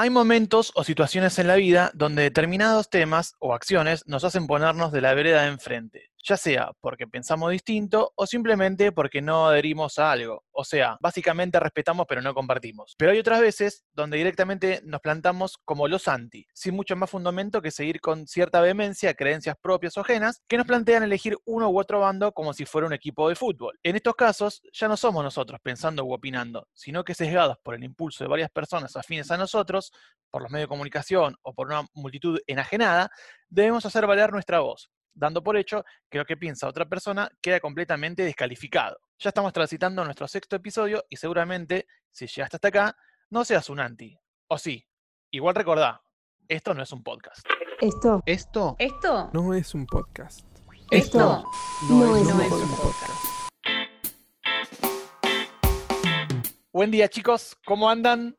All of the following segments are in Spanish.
Hay momentos o situaciones en la vida donde determinados temas o acciones nos hacen ponernos de la vereda de enfrente, ya sea porque pensamos distinto o simplemente porque no adherimos a algo. O sea, básicamente respetamos pero no compartimos. Pero hay otras veces donde directamente nos plantamos como los anti, sin mucho más fundamento que seguir con cierta vehemencia creencias propias o ajenas que nos plantean elegir uno u otro bando como si fuera un equipo de fútbol. En estos casos, ya no somos nosotros pensando u opinando, sino que sesgados por el impulso de varias personas afines a nosotros, por los medios de comunicación o por una multitud enajenada, debemos hacer valer nuestra voz, dando por hecho que lo que piensa otra persona queda completamente descalificado. Ya estamos transitando nuestro sexto episodio y seguramente, si llegaste hasta acá, no seas un anti. O sí, igual recordá, esto no es un podcast. Esto. Esto Esto no es un podcast. Esto no es no un es un podcast. podcast. Buen día chicos, ¿cómo andan?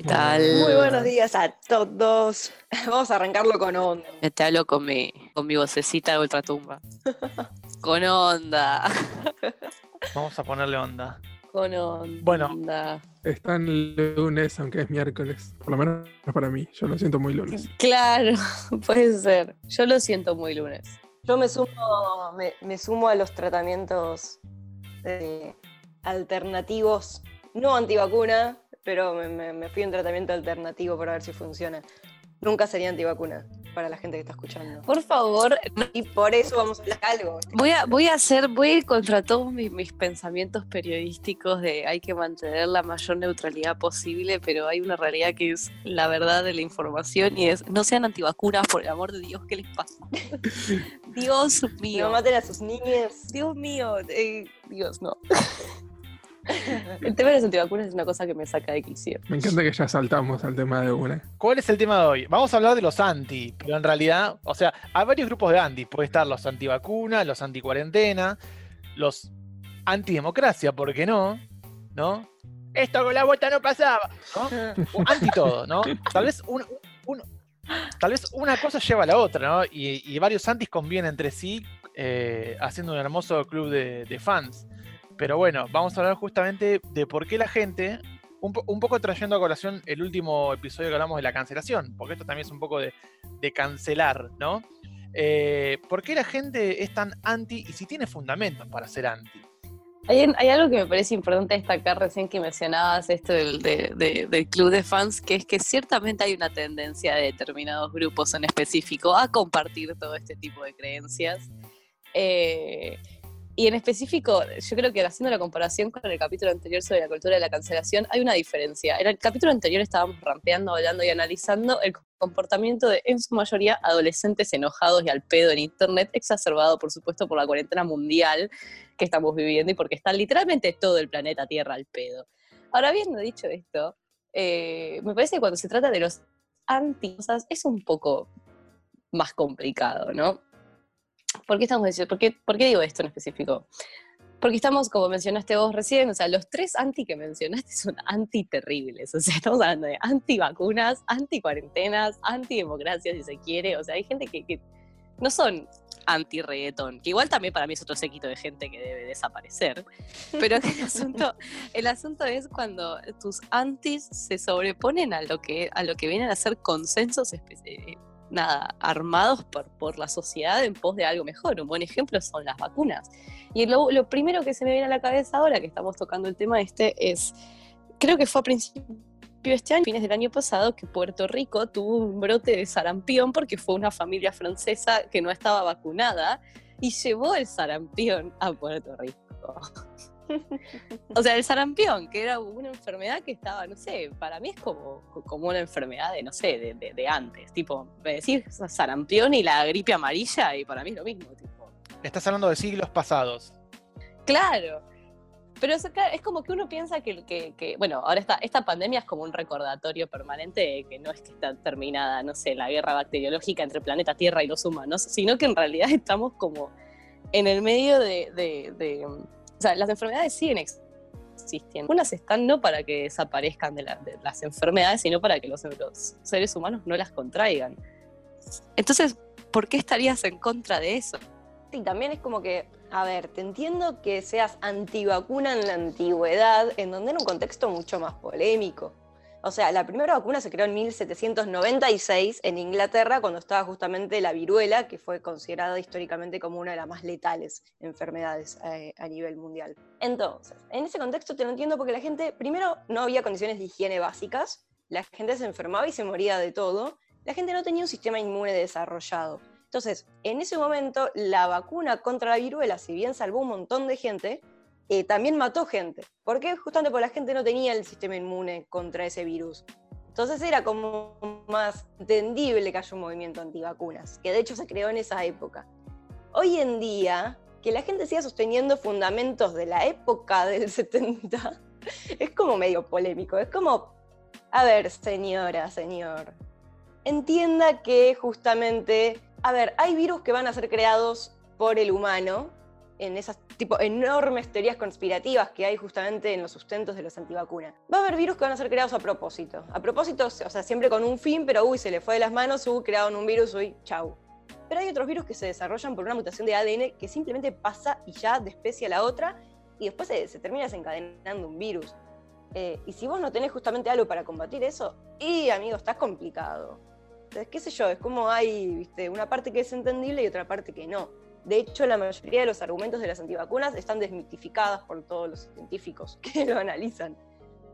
¿Qué tal? Muy buenos días a todos. Vamos a arrancarlo con onda. Ya te hablo con mi, con mi vocecita de ultratumba. con onda. Vamos a ponerle onda. Con onda. Bueno. Está en lunes, aunque es miércoles. Por lo menos para mí. Yo lo siento muy lunes. Claro, puede ser. Yo lo siento muy lunes. Yo me sumo, me, me sumo a los tratamientos eh, alternativos, no antivacuna, pero me, me- me fui a un tratamiento alternativo para ver si funciona. Nunca sería antivacuna para la gente que está escuchando. Por favor, Y por eso vamos a hablar algo. voy a, voy a hacer, voy a ir contra todos mis, mis pensamientos periodísticos de hay que mantener la mayor neutralidad posible, pero hay una realidad que es la verdad de la información y es no sean antivacunas, por el amor de Dios, ¿qué les pasa? Dios mío. No maten a sus niñas. Dios mío, eh, Dios, no. El tema de las antivacunas es una cosa que me saca de quicio. Me encanta que ya saltamos al tema de una. ¿Cuál es el tema de hoy? Vamos a hablar de los anti, pero en realidad, o sea, hay varios grupos de anti. Puede estar los antivacunas, los anticuarentena, los antidemocracia, ¿por qué no? ¿No? Esto con la vuelta no pasaba, ¿no? O Anti todo, ¿no? Tal vez un- un- tal vez una cosa lleva a la otra, ¿no? Y, y varios antis convienen entre sí, eh, haciendo un hermoso club de, de fans. Pero bueno, vamos a hablar justamente de por qué la gente un, po- un poco trayendo a colación el último episodio que hablamos de la cancelación, porque esto también es un poco de, de cancelar, ¿no? Eh, ¿Por qué la gente es tan anti y si tiene fundamentos para ser anti? Hay, hay algo que me parece importante destacar recién que mencionabas esto del, de- de- del club de fans, que es que ciertamente hay una tendencia de determinados grupos en específico a compartir todo este tipo de creencias. Eh, y en específico, yo creo que haciendo la comparación con el capítulo anterior sobre la cultura de la cancelación, hay una diferencia. En el capítulo anterior estábamos rampeando, hablando y analizando el comportamiento de, en su mayoría, adolescentes enojados y al pedo en Internet, exacerbado, por supuesto, por la cuarentena mundial que estamos viviendo y porque está literalmente todo el planeta Tierra al pedo. Ahora, habiendo dicho esto, eh, me parece que cuando se trata de los anti es un poco más complicado, ¿no? ¿Por qué estamos diciendo, por qué, por qué digo esto en específico? Porque estamos, como mencionaste vos recién, o sea, los tres anti que mencionaste son anti terribles. O sea, estamos hablando de anti vacunas, anti cuarentenas, anti democracia, si se quiere. O sea, hay gente que, que no son anti reggaetón, que igual también para mí es otro séquito de gente que debe desaparecer. Pero el asunto, el asunto es cuando tus antis se sobreponen a lo que, a lo que vienen a ser consensos eh, nada, armados por, por la sociedad en pos de algo mejor. Un buen ejemplo son las vacunas. Y lo, lo primero que se me viene a la cabeza ahora que estamos tocando el tema este es, creo que fue a principios de este año, fines del año pasado, que Puerto Rico tuvo un brote de sarampión porque fue una familia francesa que no estaba vacunada y llevó el sarampión a Puerto Rico. O sea, el sarampión, que era una enfermedad que estaba, no sé, para mí es como, como una enfermedad de, no sé, de, de- de antes. Tipo, me decís sarampión y la gripe amarilla y para mí es lo mismo. Tipo, Estás hablando de siglos pasados. Claro. Pero es, como que uno piensa que, que- que- bueno, ahora esta, esta pandemia es como un recordatorio permanente de que no es que está terminada, no sé, la guerra bacteriológica entre el planeta Tierra y los humanos, sino que en realidad estamos como en el medio de... de- de- o sea, las enfermedades siguen ex- existiendo. Unas están no para que desaparezcan de, de las enfermedades, sino para que los, los seres humanos no las contraigan. Entonces, ¿por qué estarías en contra de eso? Y también es como que, a ver, te entiendo que seas antivacuna en la antigüedad, en donde era un contexto mucho más polémico. O sea, la primera vacuna se creó en 1796 en Inglaterra, cuando estaba justamente la viruela, que fue considerada históricamente como una de las más letales enfermedades eh, a nivel mundial. Entonces, en ese contexto te lo entiendo porque la gente, primero, no había condiciones de higiene básicas, la gente se enfermaba y se moría de todo, la gente no tenía un sistema inmune desarrollado. Entonces, en ese momento, la vacuna contra la viruela, si bien salvó un montón de gente, eh, también mató gente. ¿Por qué? Justamente porque la gente no tenía el sistema inmune contra ese virus. Entonces era como más entendible que haya un movimiento antivacunas, que de hecho se creó en esa época. Hoy en día, que la gente siga sosteniendo fundamentos de la época del 70, es como medio polémico. Es como, a ver, señora, señor, entienda que justamente, a ver, hay virus que van a ser creados por el humano en esas tipo enormes teorías conspirativas que hay justamente en los sustentos de los antivacunas. Va a haber virus que van a ser creados a propósito. A propósito, o sea, siempre con un fin, pero uy, se le fue de las manos, uy, crearon un virus, uy, chau. Pero hay otros virus que se desarrollan por una mutación de ADN que simplemente pasa y ya de especie a la otra y después se, termina desencadenando un virus. Eh, y si vos no tenés justamente algo para combatir eso, y amigo, está complicado. Entonces, qué sé yo, es como hay ¿viste? una parte que es entendible y otra parte que no. De hecho, la mayoría de los argumentos de las antivacunas están desmitificadas por todos los científicos que lo analizan.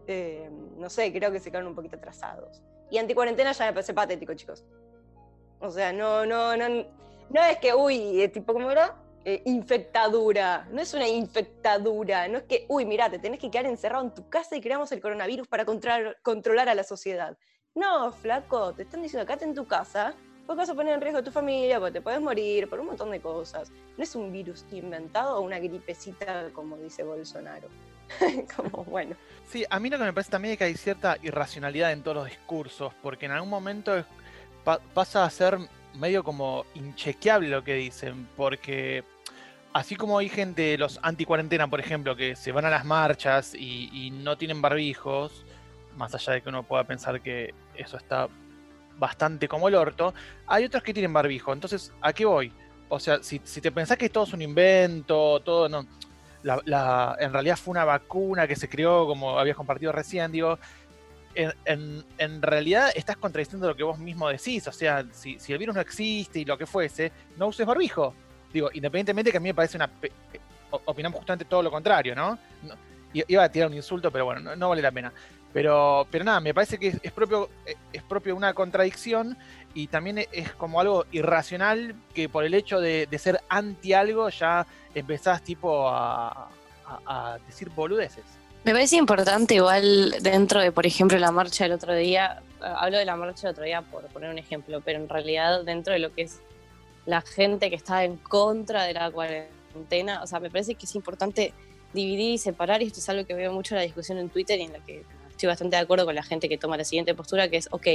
Eh, no sé, creo que se quedan un poquito atrasados. Y anticuarentena ya me parece patético, chicos. O sea, no, no, no, no es que, uy, eh, tipo, ¿cómo era? Eh, infectadura. No es una infectadura. No es que, uy, mira, te tenés que quedar encerrado en tu casa y creamos el coronavirus para controlar, controlar a la sociedad. No, flaco, te están diciendo, quédate en tu casa porque vas a poner en riesgo a tu familia, porque te puedes morir, por un montón de cosas. No es un virus inventado o una gripecita, como dice Bolsonaro. como bueno. Sí, a mí lo que me parece también es que hay cierta irracionalidad en todos los discursos, porque en algún momento pasa a ser medio como inchequeable lo que dicen, porque así como hay gente, los anti-cuarentena, por ejemplo, que se van a las marchas y no tienen barbijos, más allá de que uno pueda pensar que eso está bastante como el orto, hay otros que tienen barbijo. Entonces, ¿a qué voy? O sea, si, te pensás que todo es un invento, todo no. La, en realidad fue una vacuna que se creó, como habías compartido recién, digo. En, en, realidad estás contradiciendo lo que vos mismo decís. O sea, si, el virus no existe y lo que fuese, no uses barbijo. Digo, independientemente que a mí me parece una. Eh, opinamos justamente todo lo contrario, ¿no? iba a tirar un insulto, pero bueno, no vale la pena. Pero, pero nada, me parece que es, propio es propio una contradicción y también es como algo irracional que por el hecho de, ser anti algo ya empezás tipo a, decir boludeces. Me parece importante igual dentro de, por ejemplo, la marcha del otro día, hablo de la marcha del otro día por poner un ejemplo, pero en realidad dentro de lo que es la gente que está en contra de la cuarentena, o sea, me parece que es importante dividir y separar, y esto es algo que veo mucho en la discusión en Twitter y en la que estoy bastante de acuerdo con la gente que toma la siguiente postura, que es, ok,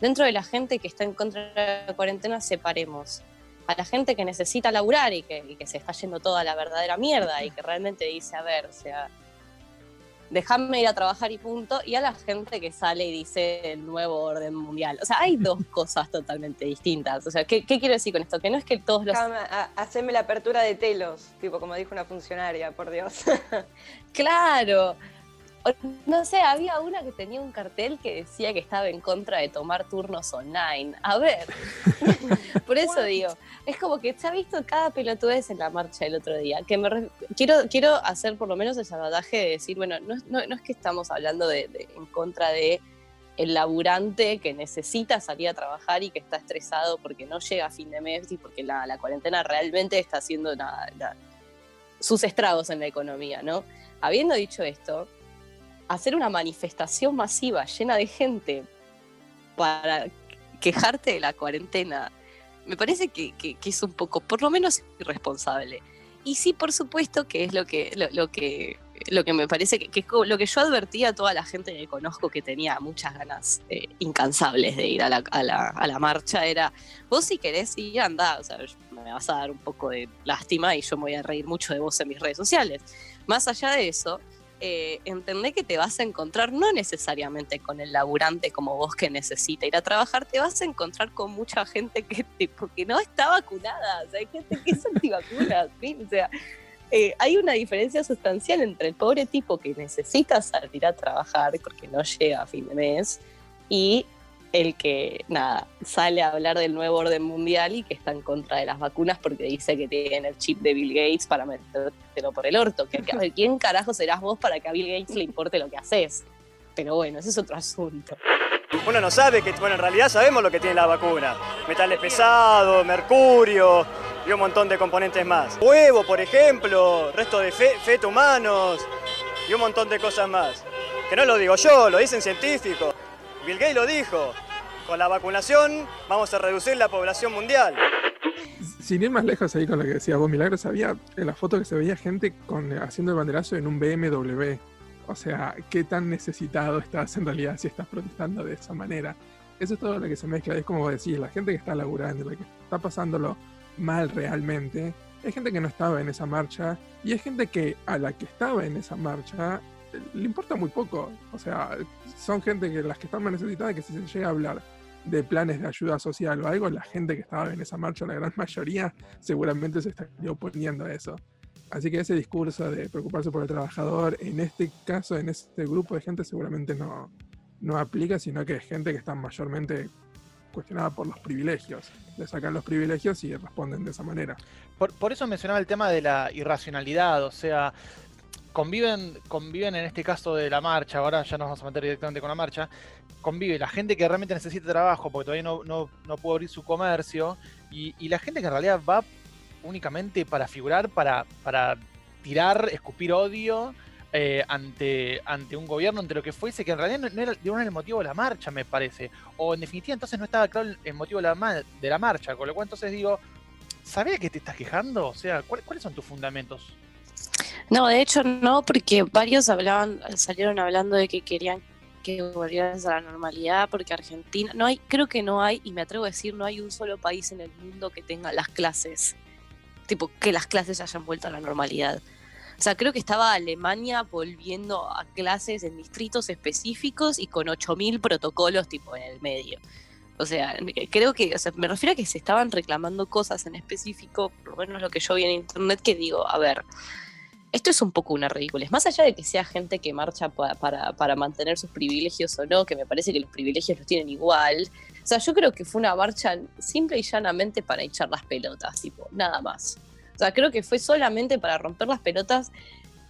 dentro de la gente que está en contra de la cuarentena, separemos a la gente que necesita laburar y que, se está yendo toda la verdadera mierda y que realmente dice, a ver, o sea, déjame ir a trabajar y punto, y a la gente que sale y dice el nuevo orden mundial. O sea, hay dos cosas totalmente distintas. O sea, ¿qué, quiero decir con esto? Que no es que todos los... Haceme la apertura de telos, tipo como dijo una funcionaria, por Dios. claro no sé, había una que tenía un cartel que decía que estaba en contra de tomar turnos online. A ver, por eso digo, es como que se ha visto cada pelotudez en la marcha el otro día. Que me quiero, quiero hacer por lo menos el sabotaje de decir, bueno, no, es que estamos hablando de, en contra de el laburante que necesita salir a trabajar y que está estresado porque no llega a fin de mes y porque la, cuarentena realmente está haciendo sus estragos en la economía, ¿no? Habiendo dicho esto, hacer una manifestación masiva llena de gente para quejarte de la cuarentena, me parece que, es un poco, por lo menos, irresponsable. Y sí, por supuesto, que es lo que, lo, que, lo que me parece que, es lo que yo advertía a toda la gente que conozco que tenía muchas ganas eh, incansables de ir a la, a, la, a la, marcha, era, vos si querés ir, anda, o sea, me vas a dar un poco de lástima y yo me voy a reír mucho de vos en mis redes sociales. Más allá de eso, eh, entender que te vas a encontrar no necesariamente con el laburante como vos que necesita ir a trabajar, te vas a encontrar con mucha gente que, que no está vacunada, o hay gente que es antivacuna, o sea, eh, hay una diferencia sustancial entre el pobre tipo que necesita salir a trabajar porque no llega a fin de mes y el que, nada, sale a hablar del nuevo orden mundial y que está en contra de las vacunas porque dice que tiene el chip de Bill Gates para metértelo por el orto. Que, que, ¿Quién carajo serás vos para que a Bill Gates le importe lo que haces? Pero bueno, ese es otro asunto. Uno no sabe que, bueno, en realidad sabemos lo que tiene la vacuna. Metales pesados, mercurio y un montón de componentes más. Huevo, por ejemplo, resto de fe feto humanos y un montón de cosas más. Que no lo digo yo, lo dicen científicos. Bill Gates lo dijo. Con la vacunación vamos a reducir la población mundial. Sin ir más lejos ahí con lo que decía vos, Milagros, había en la foto que se veía gente con, haciendo el banderazo en un BMW. O sea, ¿qué tan necesitado estás en realidad si estás protestando de esa manera? Eso es todo lo que se mezcla. Es como decís, la gente que está laburando, la que está pasándolo mal realmente, hay gente que no estaba en esa marcha y hay gente que a la que estaba en esa marcha le importa muy poco. O sea, son gente que las que están más necesitadas que si se llega a hablar de planes de ayuda social o algo, la gente que estaba en esa marcha, la gran mayoría, seguramente se estaría oponiendo a eso. Así que ese discurso de preocuparse por el trabajador, en este caso, en este grupo de gente, seguramente no, no aplica, sino que es gente que está mayormente cuestionada por los privilegios. Le sacan los privilegios y responden de esa manera. Por, por eso mencionaba el tema de la irracionalidad, o sea, conviven, conviven en este caso de la marcha, ahora ya nos vamos a meter directamente con la marcha, convive la gente que realmente necesita trabajo porque todavía no, no, no puede abrir su comercio y, y, la gente que en realidad va únicamente para figurar, para, para tirar, escupir odio eh, ante, ante un gobierno, ante lo que fuese, que en realidad no, era, el motivo de la marcha, me parece. O en definitiva entonces no estaba claro el, motivo de la, de la marcha, con lo cual entonces digo, ¿sabés que te estás quejando? O sea, ¿cuáles son tus fundamentos? No, de hecho no, porque varios hablaban, salieron hablando de que querían que volvieras a la normalidad, porque Argentina, no hay, creo que no hay, y me atrevo a decir, no hay un solo país en el mundo que tenga las clases, tipo, que las clases hayan vuelto a la normalidad. O sea, creo que estaba Alemania volviendo a clases en distritos específicos y con 8.000 protocolos tipo en el medio. O sea, creo que, o sea, me refiero a que se estaban reclamando cosas en específico, por lo menos lo que yo vi en internet, que digo, a ver, esto es un poco una ridiculez. Más allá de que sea gente que marcha para, para, para, mantener sus privilegios o no, que me parece que los privilegios los tienen igual. O sea, yo creo que fue una marcha simple y llanamente para echar las pelotas, tipo, nada más. O sea, creo que fue solamente para romper las pelotas.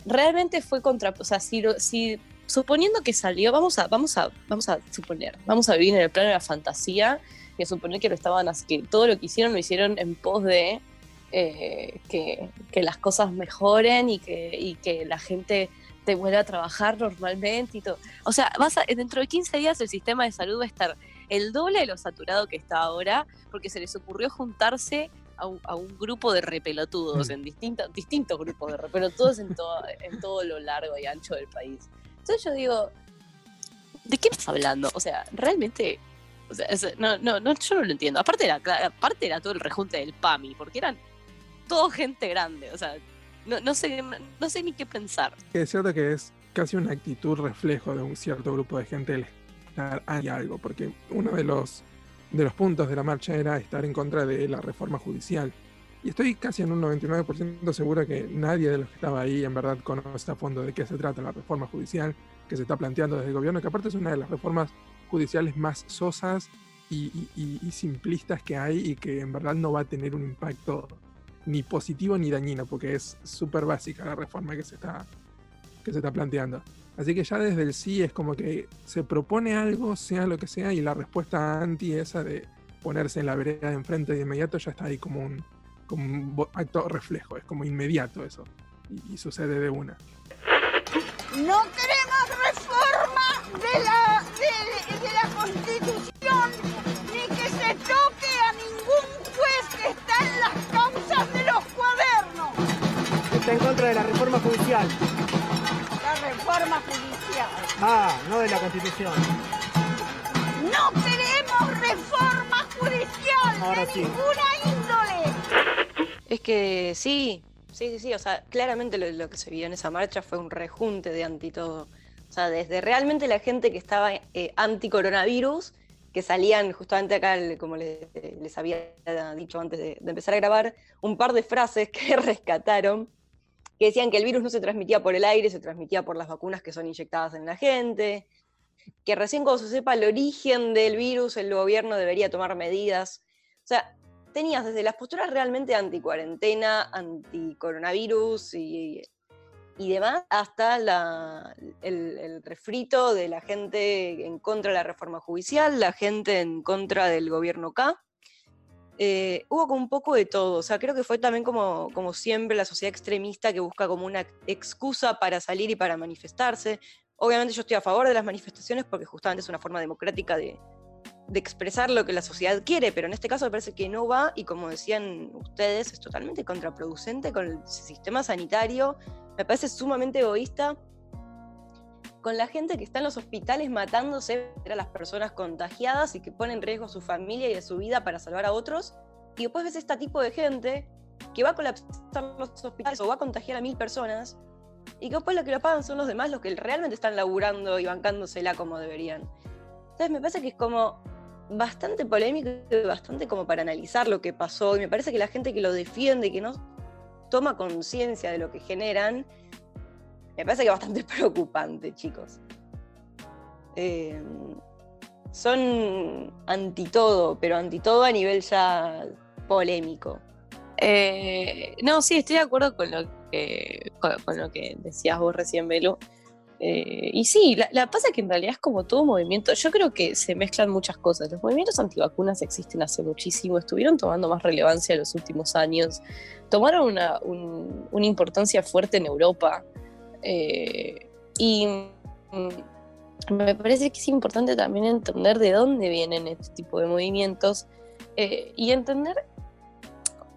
Realmente fue contra. O sea, si, si suponiendo que salió, vamos a, vamos a, vamos a suponer, vamos a vivir en el plano de la fantasía y a suponer que lo estaban, que todo lo que hicieron lo hicieron en pos de eh, que, que, las cosas mejoren y que, y que la gente te vuelva a trabajar normalmente y todo. O sea, vas a, dentro de 15 días el sistema de salud va a estar el doble de lo saturado que está ahora, porque se les ocurrió juntarse a un, a un grupo de repelotudos, mm. en distintos, distintos grupos de repelotudos en todo, en todo lo largo y ancho del país. Entonces yo digo, ¿de qué estás hablando? O sea, realmente, o sea, es, no, no, no, yo no lo entiendo. Aparte era, aparte era todo el rejunte del PAMI, porque eran todo gente grande, o sea, no, no, sé, no sé ni qué pensar. Es cierto que es casi una actitud reflejo de un cierto grupo de gente el estar hay algo, porque uno de los, de los puntos de la marcha era estar en contra de la reforma judicial. Y estoy casi en un 99% seguro que nadie de los que estaba ahí en verdad conoce a fondo de qué se trata la reforma judicial que se está planteando desde el gobierno, que aparte es una de las reformas judiciales más sosas y, simplistas que hay y que en verdad no va a tener un impacto ni positivo ni dañino, porque es súper básica la reforma que se, está, que se está planteando. Así que ya desde el sí es como que se propone algo, sea lo que sea, y la respuesta anti esa de ponerse en la vereda de enfrente de inmediato ya está ahí como un, como acto reflejo, es como inmediato eso, y, y sucede de una. No queremos reforma de la, judicial. La reforma judicial. Ah, no de la Constitución. No queremos reforma judicial Ahora de sí. ninguna índole. Es que sí, sí, sí, sí. O sea, claramente lo, lo, que se vio en esa marcha fue un rejunte de anti todo. O sea, desde realmente la gente que estaba eh, anti coronavirus, que salían justamente acá, como les, les había dicho antes de, de, empezar a grabar, un par de frases que rescataron que decían que el virus no se transmitía por el aire, se transmitía por las vacunas que son inyectadas en la gente, que recién cuando se sepa el origen del virus, el gobierno debería tomar medidas. O sea, tenías desde las posturas realmente anti-cuarentena, anti-coronavirus y, y demás, hasta el refrito de la gente en contra de la reforma judicial, la gente en contra del gobierno K. Eh, hubo como un poco de todo, o sea, creo que fue también como, como siempre la sociedad extremista que busca como una excusa para salir y para manifestarse. Obviamente yo estoy a favor de las manifestaciones porque justamente es una forma democrática de, de expresar lo que la sociedad quiere, pero en este caso me parece que no va y como decían ustedes, es totalmente contraproducente con el sistema sanitario, me parece sumamente egoísta con la gente que está en los hospitales matándose a las personas contagiadas y que pone en riesgo a su familia y a su vida para salvar a otros, y después ves este tipo de gente que va a colapsar los hospitales o va a contagiar a mil personas, y que después lo que lo pagan son los demás los que realmente están laburando y bancándosela como deberían. Entonces me parece que es como bastante polémico y bastante como para analizar lo que pasó, y me parece que la gente que lo defiende, que no toma conciencia de lo que generan, me parece que es bastante preocupante, chicos. Eh, son anti todo, pero anti todo a nivel ya polémico. Eh, no, sí, estoy de acuerdo con lo que, con, lo que decías vos recién, Belu. Eh, y sí, la, la pasa que en realidad es como todo movimiento. Yo creo que se mezclan muchas cosas. Los movimientos antivacunas existen hace muchísimo, estuvieron tomando más relevancia en los últimos años, tomaron una, un- una importancia fuerte en Europa. Eh, y me parece que es importante también entender de dónde vienen este tipo de movimientos eh, y entender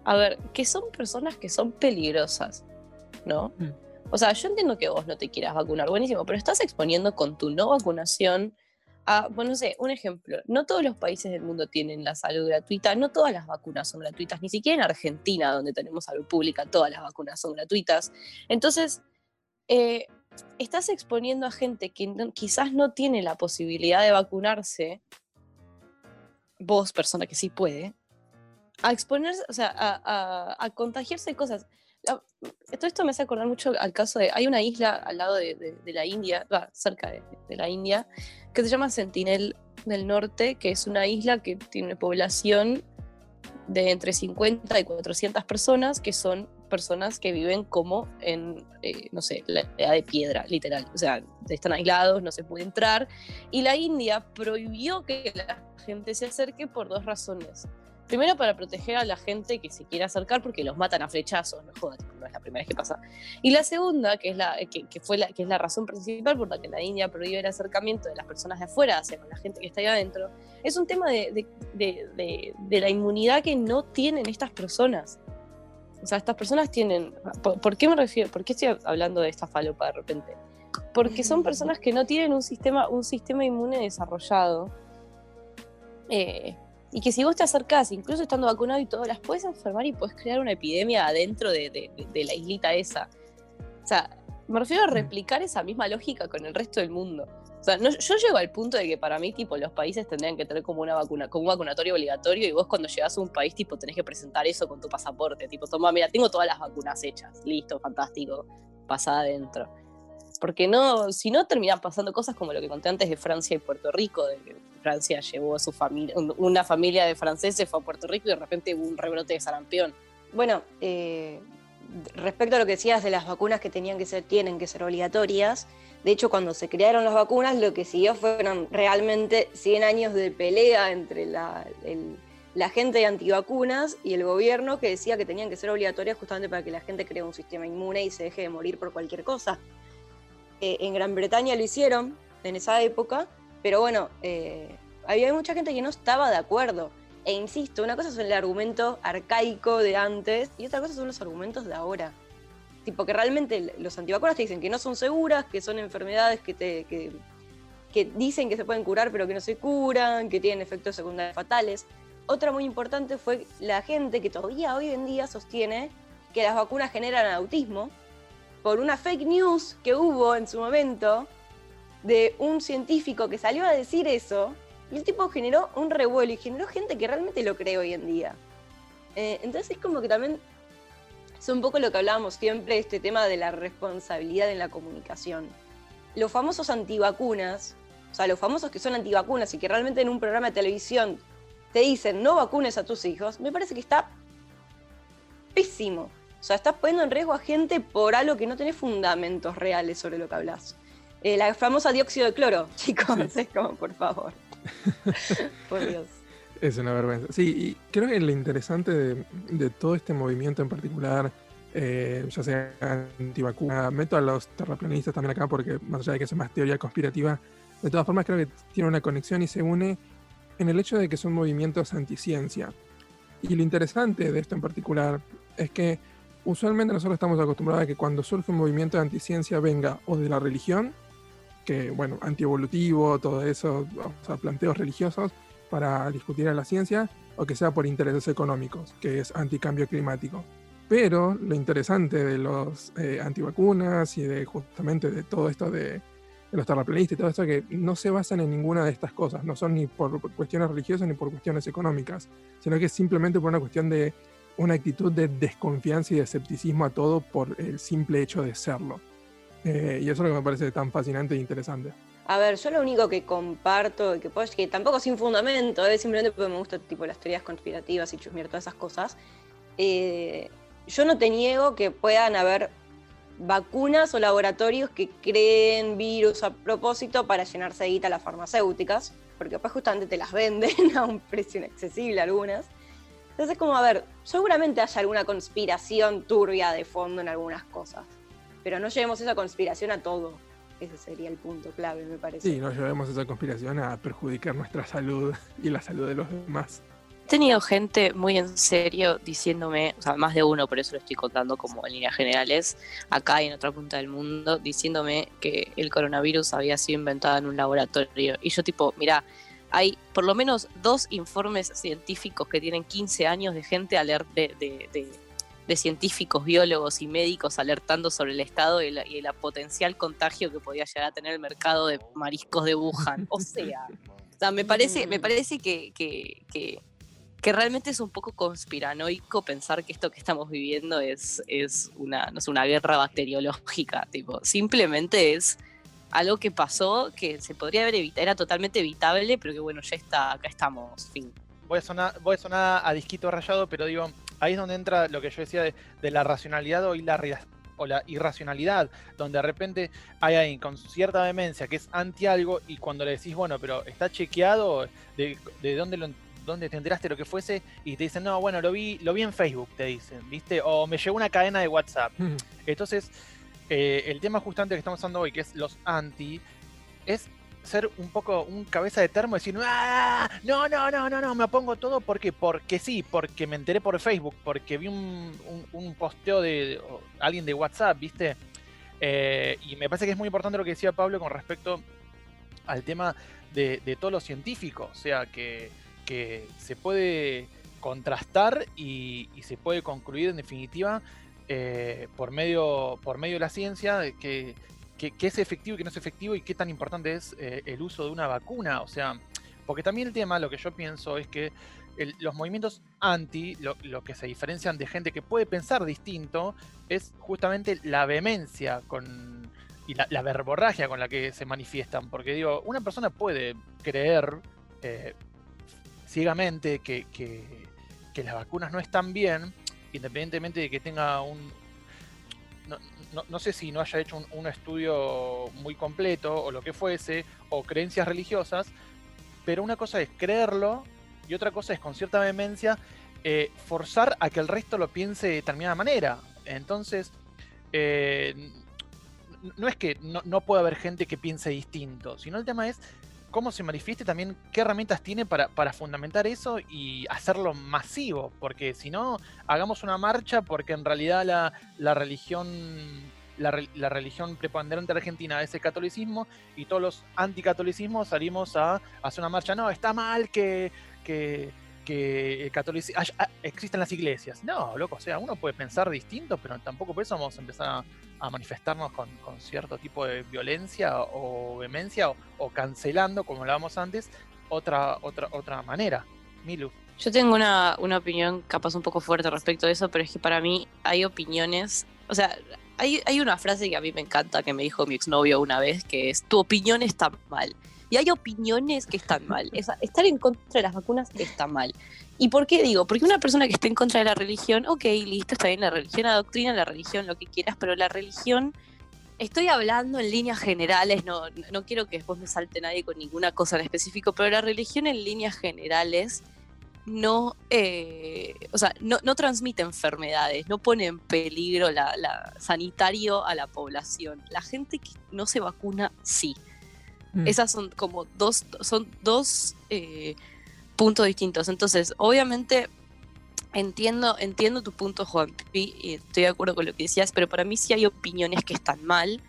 a ver, que son personas que son peligrosas, ¿no? Mm. O sea, yo entiendo que vos no te quieras vacunar, buenísimo, pero estás exponiendo con tu no vacunación a, bueno, no sé, un ejemplo, no todos los países del mundo tienen la salud gratuita, no todas las vacunas son gratuitas, ni siquiera en Argentina, donde tenemos salud pública, todas las vacunas son gratuitas. Entonces, eh, estás exponiendo a gente que quizás no tiene la posibilidad de vacunarse, vos, persona que sí puede, a exponerse, o sea, a, contagiarse de cosas. Todo esto me hace acordar mucho al caso de. Hay una isla al lado de, la India, va, cerca de, de la India, que se llama Sentinel del Norte, que es una isla que tiene una población de entre 50 y 400 personas, que son personas que viven como en, eh, no sé, la edad de piedra, literal. O sea, están aislados, no se puede entrar. Y la India prohibió que la gente se acerque por dos razones. Primero, para proteger a la gente que se quiere acercar porque los matan a flechazos, no jodas, no es la primera vez que pasa. Y la segunda, que es la, que, que fue la, que es la razón principal por la que la India prohíbe el acercamiento de las personas de afuera hacia la gente que está ahí adentro, es un tema de- de- de- de la inmunidad que no tienen estas personas. O sea, estas personas tienen. ¿Por, por qué me refiero? ¿Por qué estoy hablando de esta falopa de repente? Porque son personas que no tienen un sistema, un sistema inmune desarrollado. eh, y que si vos te acercás, incluso estando vacunado y todo, las puedes enfermar y puedes crear una epidemia adentro de, de- de- de la islita esa. O sea, me refiero a replicar esa misma lógica con el resto del mundo. O sea, no- yo llego al punto de que para mí, tipo, los países tendrían que tener como una vacuna, como un vacunatorio obligatorio, y vos cuando llegás a un país, tipo, tenés que presentar eso con tu pasaporte. Tipo, toma, mira, tengo todas las vacunas hechas. Listo, fantástico. Pasá adentro. Porque no, si no terminan pasando cosas como lo que conté antes de Francia y Puerto Rico, de que Francia llevó a su familia, un- una familia de franceses fue a Puerto Rico y de repente hubo un rebrote de sarampión. Bueno, eh, respecto a lo que decías de las vacunas que tenían que ser, tienen que ser obligatorias, de hecho cuando se crearon las vacunas lo que siguió fueron realmente 100 años de pelea entre la, gente de antivacunas y el gobierno que decía que tenían que ser obligatorias justamente para que la gente cree un sistema inmune y se deje de morir por cualquier cosa. Eh, en Gran Bretaña lo hicieron en esa época, pero bueno, eh, había mucha gente que no estaba de acuerdo. E insisto, una cosa es el argumento arcaico de antes y otra cosa son los argumentos de ahora. Tipo que realmente los antivacunas te dicen que no son seguras, que son enfermedades que, te, que, que dicen que se pueden curar pero que no se curan, que tienen efectos secundarios fatales. Otra muy importante fue la gente que todavía hoy en día sostiene que las vacunas generan autismo por una fake news que hubo en su momento de un científico que salió a decir eso y el tipo generó un revuelo y generó gente que realmente lo cree hoy en día. Eh, entonces es como que también Es un poco lo que hablábamos siempre, este tema de la responsabilidad en la comunicación. Los famosos antivacunas, o sea, los famosos que son antivacunas y que realmente en un programa de televisión te dicen no vacunes a tus hijos, me parece que está pésimo. O sea, estás poniendo en riesgo a gente por algo que no tiene fundamentos reales sobre lo que hablas. Eh, la famosa dióxido de cloro, chicos, es como, por favor. por Dios. Es una vergüenza. Sí, y creo que lo interesante de, de todo este movimiento en particular, eh, ya sea antivacuna, meto a los terraplanistas también acá porque más allá de que es más teoría conspirativa, de todas formas creo que tiene una conexión y se une en el hecho de que son movimientos anticiencia. Y lo interesante de esto en particular es que usualmente nosotros estamos acostumbrados a que cuando surge un movimiento de anticiencia venga o de la religión, que bueno, antievolutivo, todo eso, o sea, planteos religiosos para discutir a la ciencia, o que sea por intereses económicos, que es anticambio climático. Pero lo interesante de los eh, antivacunas y de justamente de todo esto de, de los terraplanistas y todo esto que no se basan en ninguna de estas cosas, no son ni por cuestiones religiosas ni por cuestiones económicas, sino que es simplemente por una cuestión de una actitud de desconfianza y de escepticismo a todo por el simple hecho de serlo. Eh, y eso es lo que me parece tan fascinante e interesante. A ver, yo lo único que comparto, que, puedo- que tampoco sin fundamento, es simplemente porque me gustan tipo, las teorías conspirativas y chusmear todas esas cosas. eh, yo no te niego que puedan haber vacunas o laboratorios que creen virus a propósito para llenarse de guita las farmacéuticas, porque después justamente te las venden a un precio inaccesible algunas. Entonces, como, a ver, seguramente haya alguna conspiración turbia de fondo en algunas cosas, pero no llevemos esa conspiración a todo. Ese sería el punto clave, me parece. Sí, no llevemos esa conspiración a perjudicar nuestra salud y la salud de los demás. He tenido gente muy en serio diciéndome, o sea, más de uno, por eso lo estoy contando como en líneas generales, acá y en otra punta del mundo, diciéndome que el coronavirus había sido inventado en un laboratorio. Y yo tipo, mira, hay por lo menos dos informes científicos que tienen 15 años de gente aler- de, de- de- de científicos, biólogos y médicos alertando sobre el estado y la potencial contagio que podía llegar a tener el mercado de mariscos de Wuhan. O sea, me parece, me parece que, que, que, realmente es un poco conspiranoico pensar que esto que estamos viviendo es, es una, no sé, una guerra bacteriológica. Tipo, simplemente es algo que pasó que se podría haber evitado, era totalmente evitable, pero que bueno, ya está, acá estamos, voy a sonar, voy a sonar a disquito rayado, pero digo, ahí es donde entra lo que yo decía de, de la racionalidad o, la, o la irracionalidad, donde de repente hay alguien con cierta demencia que es anti algo y cuando le decís, bueno, pero está chequeado de, de dónde lo dónde te enteraste lo que fuese y te dicen, no, bueno, lo vi, lo vi en Facebook, te dicen, ¿viste? O me llegó una cadena de WhatsApp. Entonces, eh, el tema justamente que estamos usando hoy, que es los anti, es ser un poco un cabeza de termo y decir, ¡Ah! no, no, no, no, no, me opongo todo porque, porque sí, porque me enteré por Facebook, porque vi un, un, posteo de alguien de WhatsApp, ¿viste? Eh, y me parece que es muy importante lo que decía Pablo con respecto al tema de, de todos los científicos, o sea, que, que se puede contrastar y, y, se puede concluir en definitiva eh, por, medio, por medio de la ciencia que, que, es efectivo y que no es efectivo y qué tan importante es eh, el uso de una vacuna. O sea, porque también el tema, lo que yo pienso es que los movimientos anti, lo, que se diferencian de gente que puede pensar distinto, es justamente la vehemencia con, y la, verborragia con la que se manifiestan. Porque digo, una persona puede creer eh, ciegamente que, que, las vacunas no están bien, independientemente de que tenga un... No, sé si no haya hecho un, un, estudio muy completo o lo que fuese, o creencias religiosas, pero una cosa es creerlo y otra cosa es con cierta vehemencia eh, forzar a que el resto lo piense de determinada manera. Entonces, eh, no es que no, no pueda haber gente que piense distinto, sino el tema es cómo se manifieste también, qué herramientas tiene para, para, fundamentar eso y hacerlo masivo, porque si no, hagamos una marcha porque en realidad la, la religión... La, la, religión preponderante argentina es el catolicismo y todos los anticatolicismos salimos a, a hacer una marcha. No, está mal que, que, que el catolicismo existen las iglesias. No, loco, o sea, uno puede pensar distinto, pero tampoco por eso vamos a empezar a, manifestarnos con, cierto tipo de violencia o vehemencia o, o, cancelando, como hablábamos antes, otra, otra, otra manera. Milu. Yo tengo una, una opinión capaz un poco fuerte respecto a eso, pero es que para mí hay opiniones, o sea, hay, hay una frase que a mí me encanta que me dijo mi exnovio una vez, que es, tu opinión está mal. Y hay opiniones que están mal. Estar en contra de las vacunas está mal. ¿Y por qué digo? Porque una persona que esté en contra de la religión, ok, listo, está bien la religión, la doctrina, la religión, lo que quieras, pero la religión, estoy hablando en líneas generales, no, no quiero que después me salte nadie con ninguna cosa en específico, pero la religión en líneas generales no, eh, o sea, no, no transmite enfermedades, no pone en peligro la- sanitario a la población. La gente que no se vacuna, sí. Mm. Esas son como dos, son dos eh, puntos distintos. Entonces, obviamente, entiendo, entiendo tu punto, Juan, y estoy de acuerdo con lo que decías, pero para mí sí hay opiniones que están mal.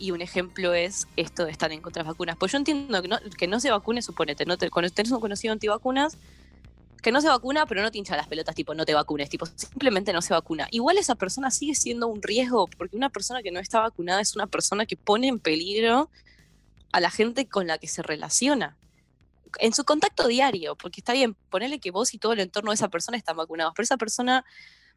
Y un ejemplo es esto de estar en contra de las vacunas. Pues yo entiendo que no, que no se vacune, suponete, no te, cuando tenés un conocido antivacunas, que no se vacuna, pero no te hincha las pelotas, tipo, no te vacunes, tipo, simplemente no se vacuna. Igual esa persona sigue siendo un riesgo, porque una persona que no está vacunada es una persona que pone en peligro a la gente con la que se relaciona. En su contacto diario, porque está bien, ponerle que vos y todo el entorno de esa persona están vacunados, pero esa persona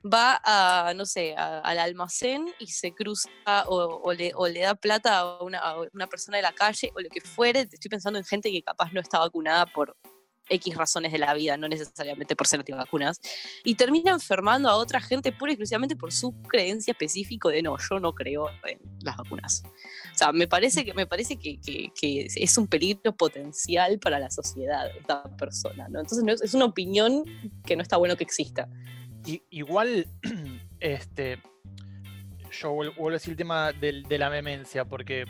va a, no sé, a- al almacén y se cruza o, o le, o le da plata a una, a una persona de la calle o lo que fuere. Estoy pensando en gente que capaz no está vacunada por X razones de la vida, no necesariamente por ser antivacunas, y termina enfermando a otra gente pura y exclusivamente por su creencia específica de no, yo no creo en las vacunas. O sea, me parece que, me parece que, que- es un peligro potencial para la sociedad esta persona, ¿no? Entonces es, una opinión que no está bueno que exista. I- igual, este, yo vuel- vuelvo a decir el tema del- de la vehemencia, porque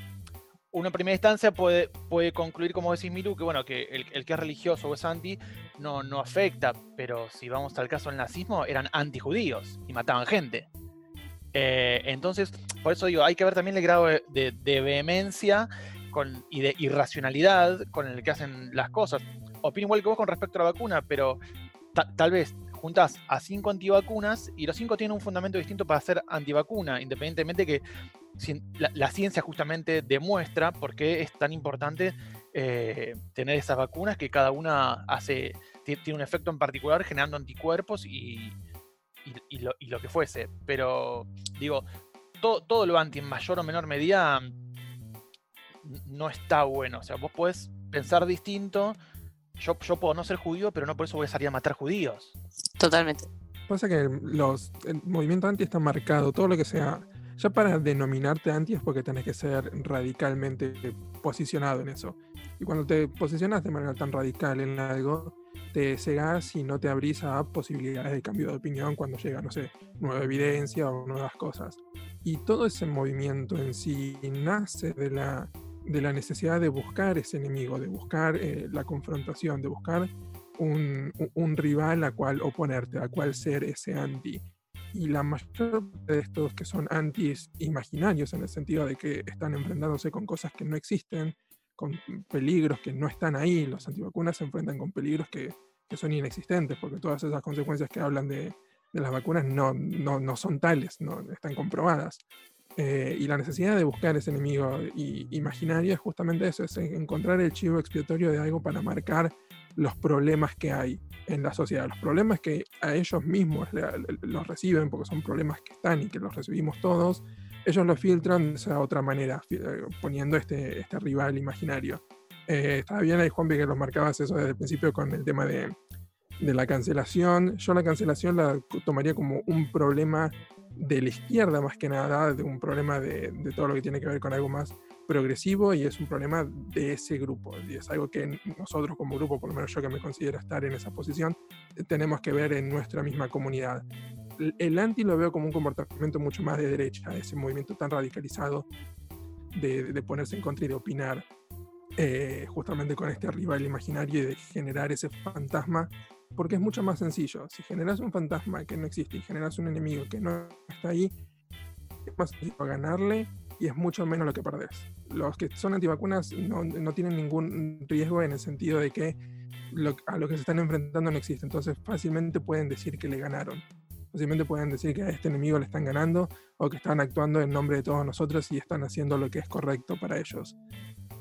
en primera instancia puede, puede concluir, como decís Miru, que bueno, que el, que es religioso o es anti no, no afecta, pero si vamos al caso del nazismo, eran antijudíos y mataban gente. Eh, entonces, por eso digo, hay que ver también el grado de, de- vehemencia con, y de irracionalidad con el que hacen las cosas. Opino igual que vos con respecto a la vacuna, pero ta- tal vez juntas a cinco antivacunas y los cinco tienen un fundamento distinto para ser antivacuna, independientemente que la, ciencia justamente demuestra por qué es tan importante eh, tener esas vacunas que cada una hace ti- tiene un efecto en particular generando anticuerpos y, lo, que fuese. Pero digo, todo, lo anti en mayor o menor medida no está bueno. O sea, vos podés pensar distinto. Yo, yo puedo no ser judío, pero no por eso voy a salir a matar judíos. Totalmente. Pasa que los, el movimiento anti está marcado, todo lo que sea. Ya para denominarte anti es porque tenés que ser radicalmente posicionado en eso. Y cuando te posicionas de manera tan radical en algo, te cegas y no te abrís a posibilidades de cambio de opinión cuando llega, no sé, nueva evidencia o nuevas cosas. Y todo ese movimiento en sí nace de la, de la necesidad de buscar ese enemigo, de buscar eh, la confrontación, de buscar un, rival a cual oponerte, a cual ser ese anti. Y la mayor parte de estos que son antis imaginarios, en el sentido de que están enfrentándose con cosas que no existen, con peligros que no están ahí, los antivacunas se enfrentan con peligros que, son inexistentes, porque todas esas consecuencias que hablan de, de las vacunas no, no, no son tales, no están comprobadas. Eh, y la necesidad de buscar ese enemigo imaginario es justamente eso, es encontrar el chivo expiatorio de algo para marcar los problemas que hay en la sociedad, los problemas que a ellos mismos los reciben, porque son problemas que están y que los recibimos todos, ellos los filtran de esa otra manera, eh, poniendo este, este rival imaginario. Eh, estaba bien ahí, Juanpi, que los marcabas eso desde el principio con el tema de, de la cancelación. Yo la cancelación la tomaría como un problema de la izquierda más que nada, de un problema de, de todo lo que tiene que ver con algo más progresivo y es un problema de ese grupo. Y es algo que nosotros como grupo, por lo menos yo que me considero estar en esa posición, eh, tenemos que ver en nuestra misma comunidad. El- anti lo veo como un comportamiento mucho más de derecha, ese movimiento tan radicalizado de, de ponerse en contra y de opinar eh, justamente con este rival imaginario y de generar ese fantasma, porque es mucho más sencillo. Si generas un fantasma que no existe y generas un enemigo que no está ahí, es más sencillo ganarle y es mucho menos lo que perdés. Los que son antivacunas no, no tienen ningún riesgo en el sentido de que a lo que se están enfrentando no existe, entonces fácilmente pueden decir que le ganaron. Fácilmente pueden decir que a este enemigo le están ganando o que están actuando en nombre de todos nosotros y están haciendo lo que es correcto para ellos.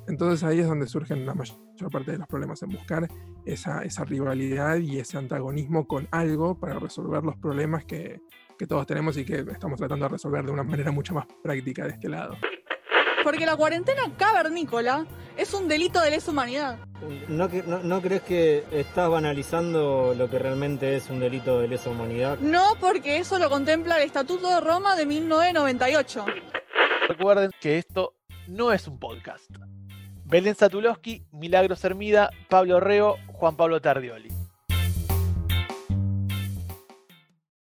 Entonces ahí es donde surgen la mayor parte de los problemas, en buscar esa, esa rivalidad y ese antagonismo con algo para resolver los problemas que, que todos tenemos y que estamos tratando de resolver de una manera mucho más práctica de este lado. Porque la cuarentena cavernícola es un delito de lesa humanidad. ¿No, que- no, no crees que estás banalizando lo que realmente es un delito de lesa humanidad? No porque eso lo contempla el Estatuto de Roma de 1998. Recuerden que esto no es un podcast. Belén Satulowski, Milagros Hermida, Pablo Reo, Juan Pablo Tardioli.